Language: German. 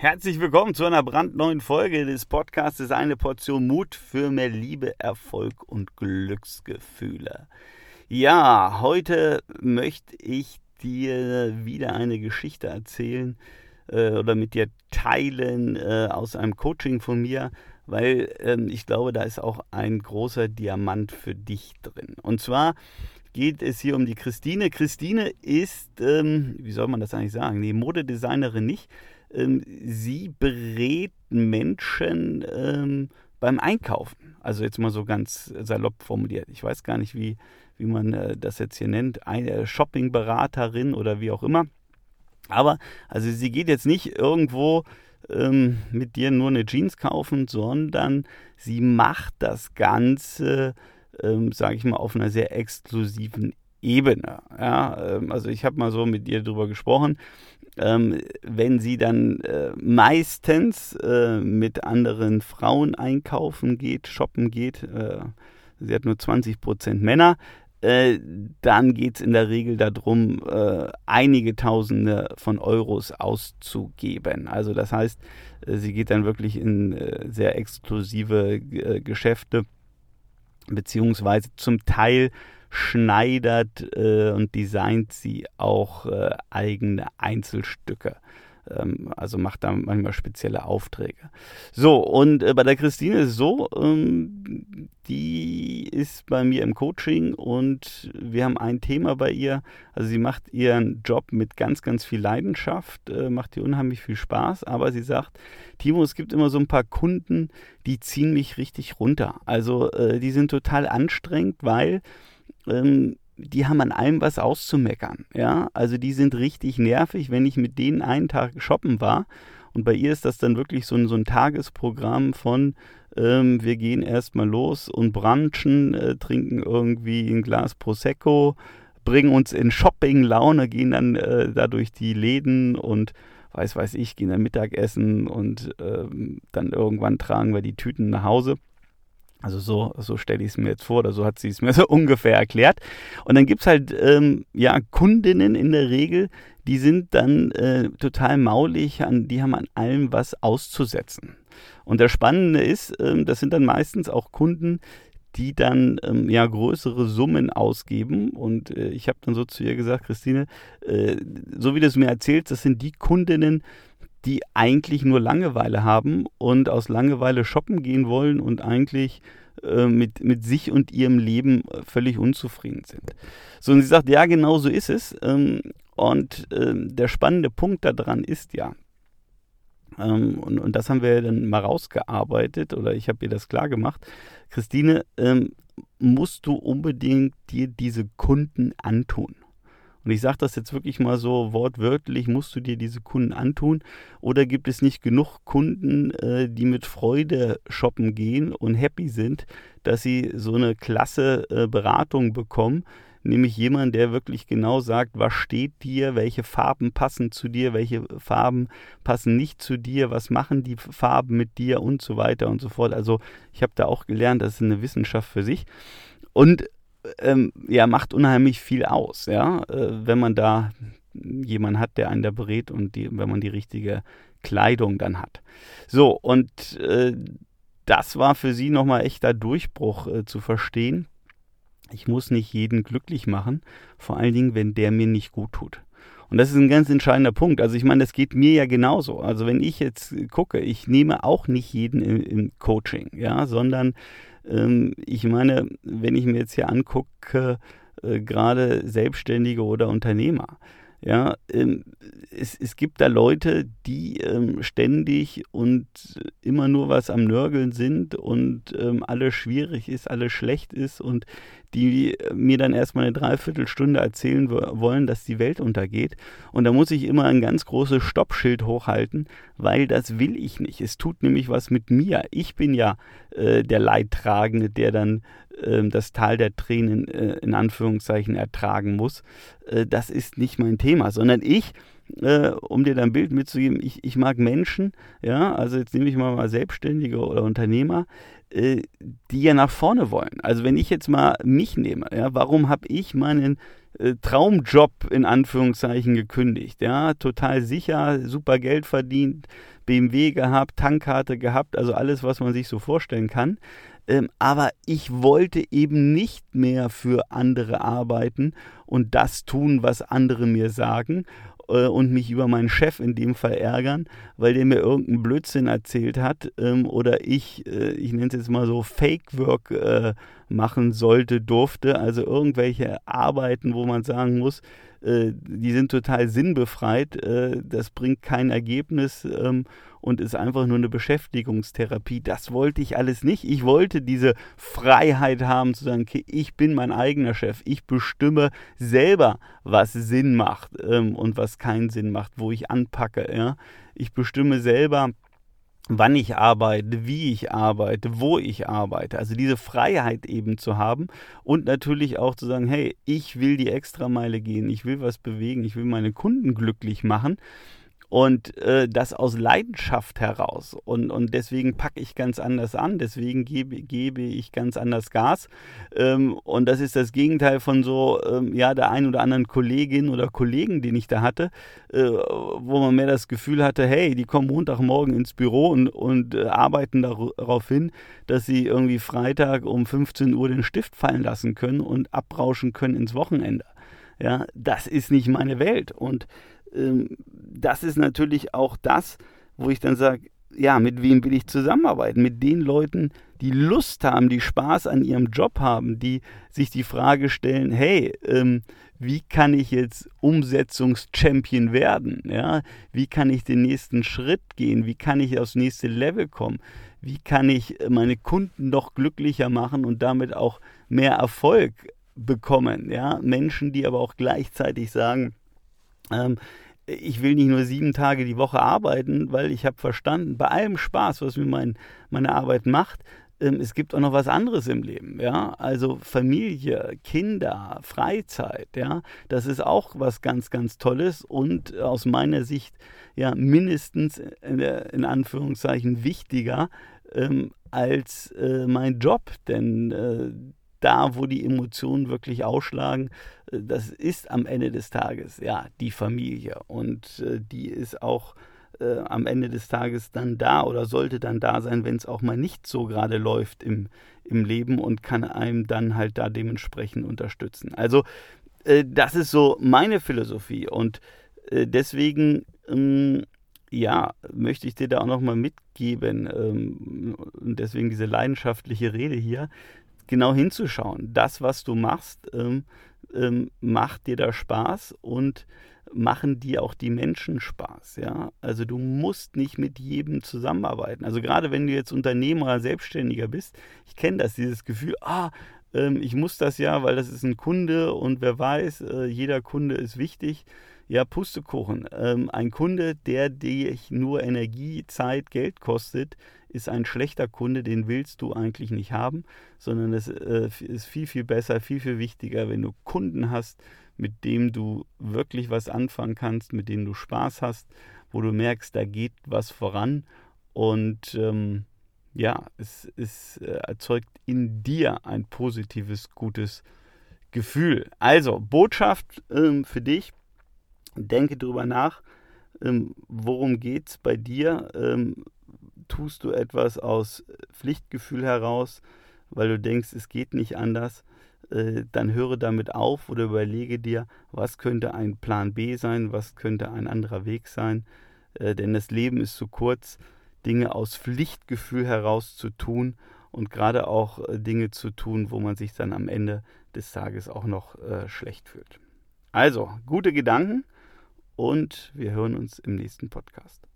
Herzlich willkommen zu einer brandneuen Folge des Podcasts Eine Portion Mut für mehr Liebe, Erfolg und Glücksgefühle. Ja, heute möchte ich dir wieder eine Geschichte erzählen äh, oder mit dir teilen äh, aus einem Coaching von mir, weil ähm, ich glaube, da ist auch ein großer Diamant für dich drin. Und zwar geht es hier um die Christine. Christine ist, ähm, wie soll man das eigentlich sagen, nee, Modedesignerin nicht ähm, sie berät Menschen ähm, beim Einkaufen. Also jetzt mal so ganz salopp formuliert. Ich weiß gar nicht, wie, wie man äh, das jetzt hier nennt. Eine Shoppingberaterin oder wie auch immer. Aber also sie geht jetzt nicht irgendwo ähm, mit dir nur eine Jeans kaufen, sondern sie macht das Ganze, ähm, sage ich mal, auf einer sehr exklusiven Ebene. Ja, ähm, also ich habe mal so mit ihr drüber gesprochen ähm, wenn sie dann äh, meistens äh, mit anderen Frauen einkaufen geht, shoppen geht, äh, sie hat nur 20% Männer, äh, dann geht es in der Regel darum, äh, einige Tausende von Euros auszugeben. Also das heißt, äh, sie geht dann wirklich in sehr exklusive Geschäfte, beziehungsweise zum Teil schneidert äh, und designt sie auch äh, eigene Einzelstücke. Ähm, also macht da manchmal spezielle Aufträge. So, und äh, bei der Christine ist es so, ähm, die ist bei mir im Coaching und wir haben ein Thema bei ihr. Also sie macht ihren Job mit ganz, ganz viel Leidenschaft, äh, macht ihr unheimlich viel Spaß, aber sie sagt, Timo, es gibt immer so ein paar Kunden, die ziehen mich richtig runter. Also äh, die sind total anstrengend, weil ähm, die haben an allem was auszumeckern. Ja, also die sind richtig nervig, wenn ich mit denen einen Tag shoppen war. Und bei ihr ist das dann wirklich so ein, so ein Tagesprogramm von, ähm, wir gehen erstmal los und branchen, äh, trinken irgendwie ein Glas Prosecco, bringen uns in Shopping-Laune, gehen dann äh, da durch die Läden und weiß weiß ich, gehen dann Mittagessen und ähm, dann irgendwann tragen wir die Tüten nach Hause. Also so, so stelle ich es mir jetzt vor, oder so hat sie es mir so ungefähr erklärt. Und dann gibt es halt ähm, ja Kundinnen in der Regel, die sind dann äh, total maulig, an, die haben an allem was auszusetzen. Und das Spannende ist, ähm, das sind dann meistens auch Kunden, die dann ähm, ja größere Summen ausgeben. Und äh, ich habe dann so zu ihr gesagt, Christine, äh, so wie du es mir erzählst, das sind die Kundinnen, die eigentlich nur Langeweile haben und aus Langeweile shoppen gehen wollen und eigentlich äh, mit, mit sich und ihrem Leben völlig unzufrieden sind. So, und sie sagt, ja, genau so ist es. Ähm, und ähm, der spannende Punkt daran ist ja, ähm, und, und das haben wir dann mal rausgearbeitet oder ich habe ihr das klar gemacht, Christine, ähm, musst du unbedingt dir diese Kunden antun. Und ich sage das jetzt wirklich mal so wortwörtlich, musst du dir diese Kunden antun? Oder gibt es nicht genug Kunden, äh, die mit Freude shoppen gehen und happy sind, dass sie so eine klasse äh, Beratung bekommen? Nämlich jemand, der wirklich genau sagt, was steht dir, welche Farben passen zu dir, welche Farben passen nicht zu dir, was machen die Farben mit dir und so weiter und so fort. Also ich habe da auch gelernt, das ist eine Wissenschaft für sich. Und ähm, ja, macht unheimlich viel aus, ja, äh, wenn man da jemanden hat, der einen da berät und die, wenn man die richtige Kleidung dann hat. So, und äh, das war für sie nochmal echter Durchbruch äh, zu verstehen. Ich muss nicht jeden glücklich machen, vor allen Dingen, wenn der mir nicht gut tut. Und das ist ein ganz entscheidender Punkt. Also ich meine, das geht mir ja genauso. Also wenn ich jetzt gucke, ich nehme auch nicht jeden im, im Coaching, ja, sondern ähm, ich meine, wenn ich mir jetzt hier angucke, äh, gerade Selbstständige oder Unternehmer, ja, ähm, es, es gibt da Leute, die ähm, ständig und immer nur was am Nörgeln sind und ähm, alles schwierig ist, alles schlecht ist und die mir dann erstmal eine Dreiviertelstunde erzählen wollen, dass die Welt untergeht. Und da muss ich immer ein ganz großes Stoppschild hochhalten, weil das will ich nicht. Es tut nämlich was mit mir. Ich bin ja äh, der Leidtragende, der dann äh, das Tal der Tränen äh, in Anführungszeichen ertragen muss. Äh, das ist nicht mein Thema, sondern ich äh, um dir dann ein Bild mitzugeben, ich, ich mag Menschen, ja, also jetzt nehme ich mal, mal Selbstständige oder Unternehmer, äh, die ja nach vorne wollen. Also wenn ich jetzt mal mich nehme, ja, warum habe ich meinen äh, Traumjob in Anführungszeichen gekündigt. Ja, total sicher, super Geld verdient, BMW gehabt, Tankkarte gehabt, also alles, was man sich so vorstellen kann. Ähm, aber ich wollte eben nicht mehr für andere arbeiten und das tun, was andere mir sagen äh, und mich über meinen Chef in dem Fall ärgern, weil der mir irgendeinen Blödsinn erzählt hat ähm, oder ich, äh, ich nenne es jetzt mal so Fake-Work äh, machen sollte, durfte. Also irgendwelche Arbeiten, wo man sagen muss, äh, die sind total sinnbefreit, äh, das bringt kein Ergebnis ähm, und ist einfach nur eine Beschäftigungstherapie. Das wollte ich alles nicht. Ich wollte diese Freiheit haben zu sagen, okay, ich bin mein eigener Chef. Ich bestimme selber, was Sinn macht ähm, und was keinen Sinn macht, wo ich anpacke. Ja? Ich bestimme selber, wann ich arbeite, wie ich arbeite, wo ich arbeite. Also diese Freiheit eben zu haben und natürlich auch zu sagen, hey, ich will die Extrameile gehen, ich will was bewegen, ich will meine Kunden glücklich machen und äh, das aus Leidenschaft heraus. Und, und deswegen packe ich ganz anders an, deswegen gebe, gebe ich ganz anders Gas. Ähm, und das ist das Gegenteil von so, ähm, ja, der einen oder anderen Kollegin oder Kollegen, den ich da hatte, äh, wo man mehr das Gefühl hatte, hey, die kommen Montagmorgen ins Büro und, und äh, arbeiten darauf hin, dass sie irgendwie Freitag um 15 Uhr den Stift fallen lassen können und abrauschen können ins Wochenende. Ja, das ist nicht meine Welt. Und das ist natürlich auch das, wo ich dann sage, ja, mit wem will ich zusammenarbeiten? Mit den Leuten, die Lust haben, die Spaß an ihrem Job haben, die sich die Frage stellen, hey, ähm, wie kann ich jetzt Umsetzungschampion werden? Ja? Wie kann ich den nächsten Schritt gehen? Wie kann ich aufs nächste Level kommen? Wie kann ich meine Kunden noch glücklicher machen und damit auch mehr Erfolg bekommen? Ja? Menschen, die aber auch gleichzeitig sagen, ähm, ich will nicht nur sieben Tage die Woche arbeiten, weil ich habe verstanden, bei allem Spaß, was mir mein, meine Arbeit macht, ähm, es gibt auch noch was anderes im Leben, ja. Also Familie, Kinder, Freizeit, ja. Das ist auch was ganz, ganz Tolles und aus meiner Sicht ja mindestens in, in Anführungszeichen wichtiger ähm, als äh, mein Job, denn äh, da, wo die Emotionen wirklich ausschlagen, äh, das ist am Ende des Tages ja die Familie und äh, die ist auch äh, am Ende des Tages dann da oder sollte dann da sein, wenn es auch mal nicht so gerade läuft im, im Leben und kann einem dann halt da dementsprechend unterstützen. Also äh, das ist so meine Philosophie und äh, deswegen ähm, ja, möchte ich dir da auch nochmal mitgeben ähm, und deswegen diese leidenschaftliche Rede hier, genau hinzuschauen. Das, was du machst, ähm, ähm, macht dir da Spaß und machen dir auch die Menschen Spaß, ja. Also du musst nicht mit jedem zusammenarbeiten. Also gerade wenn du jetzt Unternehmer oder Selbstständiger bist, ich kenne das, dieses Gefühl, ah, ähm, ich muss das ja, weil das ist ein Kunde und wer weiß, äh, jeder Kunde ist wichtig. Ja, Pustekuchen. Ähm, ein Kunde, der dich nur Energie, Zeit, Geld kostet, ist ein schlechter Kunde, den willst du eigentlich nicht haben, sondern es äh, ist viel, viel besser, viel, viel wichtiger, wenn du Kunden hast, mit dem du wirklich was anfangen kannst, mit denen du Spaß hast, wo du merkst, da geht was voran und ähm, ja, es, es äh, erzeugt in dir ein positives, gutes Gefühl. Also, Botschaft ähm, für dich, denke darüber nach, ähm, worum geht es bei dir? Ähm, tust du etwas aus Pflichtgefühl heraus, weil du denkst, es geht nicht anders? Äh, dann höre damit auf oder überlege dir, was könnte ein Plan B sein, was könnte ein anderer Weg sein. Äh, denn das Leben ist zu kurz, Dinge aus Pflichtgefühl heraus zu tun und gerade auch äh, Dinge zu tun, wo man sich dann am Ende des Tages auch noch schlecht fühlt. Also, gute Gedanken und wir hören uns im nächsten Podcast.